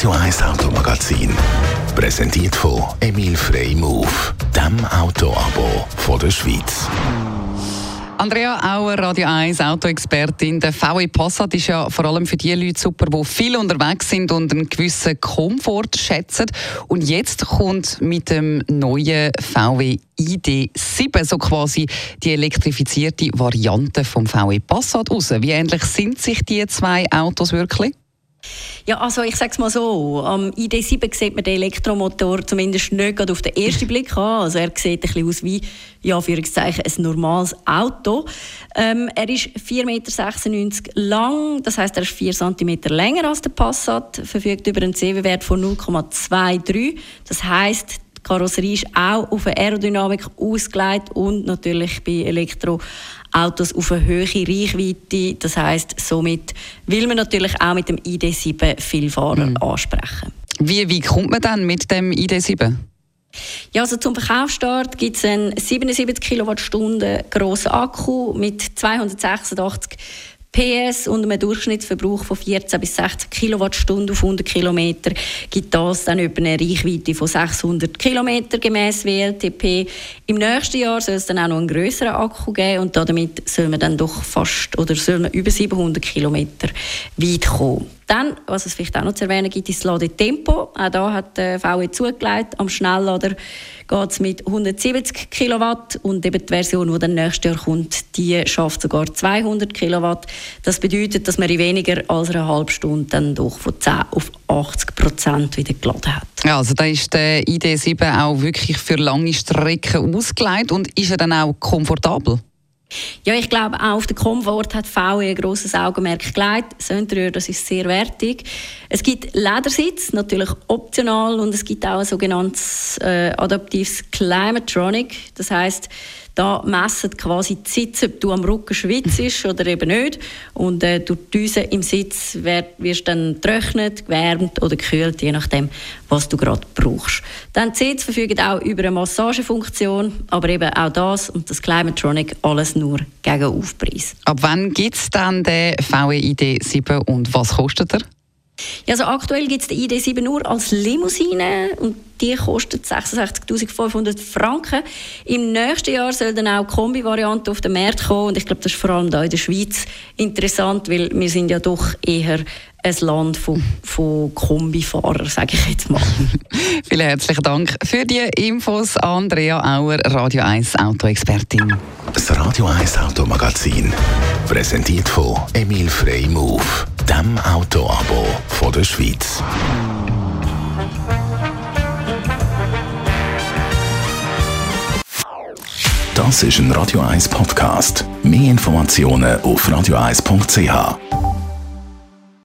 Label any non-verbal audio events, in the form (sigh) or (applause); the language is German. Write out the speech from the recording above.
Radio 1 Automagazin. Präsentiert von Emil Frey Move, dem Autoabo von der Schweiz. Andrea Auer, Radio 1 Autoexpertin. Der VW Passat ist ja vor allem für die Leute super, die viel unterwegs sind und einen gewissen Komfort schätzen. Und jetzt kommt mit dem neuen VW ID7 so quasi die elektrifizierte Variante vom VW Passat raus. Wie ähnlich sind sich die zwei Autos wirklich? Ja, also ich sage es mal so, am ID7 sieht man den Elektromotor zumindest nicht auf den ersten (laughs) Blick an. Also er sieht ein bisschen aus wie, ja, für ein normales Auto. Ähm, er ist 4,96 Meter lang, das heißt er ist 4 cm länger als der Passat, verfügt über einen CW-Wert von 0,23. Das heißt Karosserie ist auch auf eine Aerodynamik ausgelegt und natürlich bei Elektroautos auf eine höhere Reichweite. Das heißt, somit will man natürlich auch mit dem ID7 viele Fahrer mhm. ansprechen. Wie, wie kommt man dann mit dem ID7? Ja, also zum Verkaufsstart gibt es einen 77 Kilowattstunden grossen Akku mit 286 PS und einem Durchschnittsverbrauch von 14 bis 16 Kilowattstunden auf 100 Kilometer gibt das dann über eine Reichweite von 600 Kilometer gemäß WLTP. Im nächsten Jahr soll es dann auch noch einen größeren Akku geben und damit soll man dann doch fast oder soll man über 700 Kilometer weit kommen. Dann, was es vielleicht auch noch zu erwähnen gibt, ist das Ladetempo. Auch da hat der VW zugelegt. Am Schnelllader geht es mit 170 Kilowatt und eben die Version, die dann nächstes Jahr kommt, die schafft sogar 200 Kilowatt. Das bedeutet, dass man in weniger als einer halben Stunde dann doch von 10 auf 80 Prozent wieder geladen hat. Ja, also da ist der ID7 auch wirklich für lange Strecken ausgelegt und ist er dann auch komfortabel? Ja, ich glaube, auch auf den Komfort hat VW ein grosses Augenmerk gelegt. Interieur, das ist sehr wertig. Es gibt Ledersitz, natürlich optional, und es gibt auch ein sogenanntes äh, adaptives Climatronic. Das heißt, da messen quasi die Sitze, ob du am Rücken schwitzt (laughs) oder eben nicht. Und äh, durch die Düse im Sitz wirst du dann getrocknet, gewärmt oder gekühlt, je nachdem, was du gerade brauchst. Dann die Sitze verfügen auch über eine Massagefunktion, aber eben auch das und das Climatronic alles nur gegen Aufpreis. Ab wann gibt es dann den VW ID7 und was kostet er? Ja, also aktuell gibt es den ID7 nur als Limousine und die kostet 66.500 Franken. Im nächsten Jahr soll dann auch die Kombi-Variante auf den Markt kommen und ich glaube, das ist vor allem da in der Schweiz interessant, weil wir sind ja doch eher ein Land von, von Kombifahrern, sage ich jetzt mal. (laughs) Vielen herzlichen Dank für die Infos, Andrea Auer, Radio 1 Autoexpertin. Das Radio 1 Automagazin, präsentiert von Emil Frey Move, dem Autoabo von der Schweiz. Das ist ein Radio 1 Podcast. Mehr Informationen auf radio1.ch.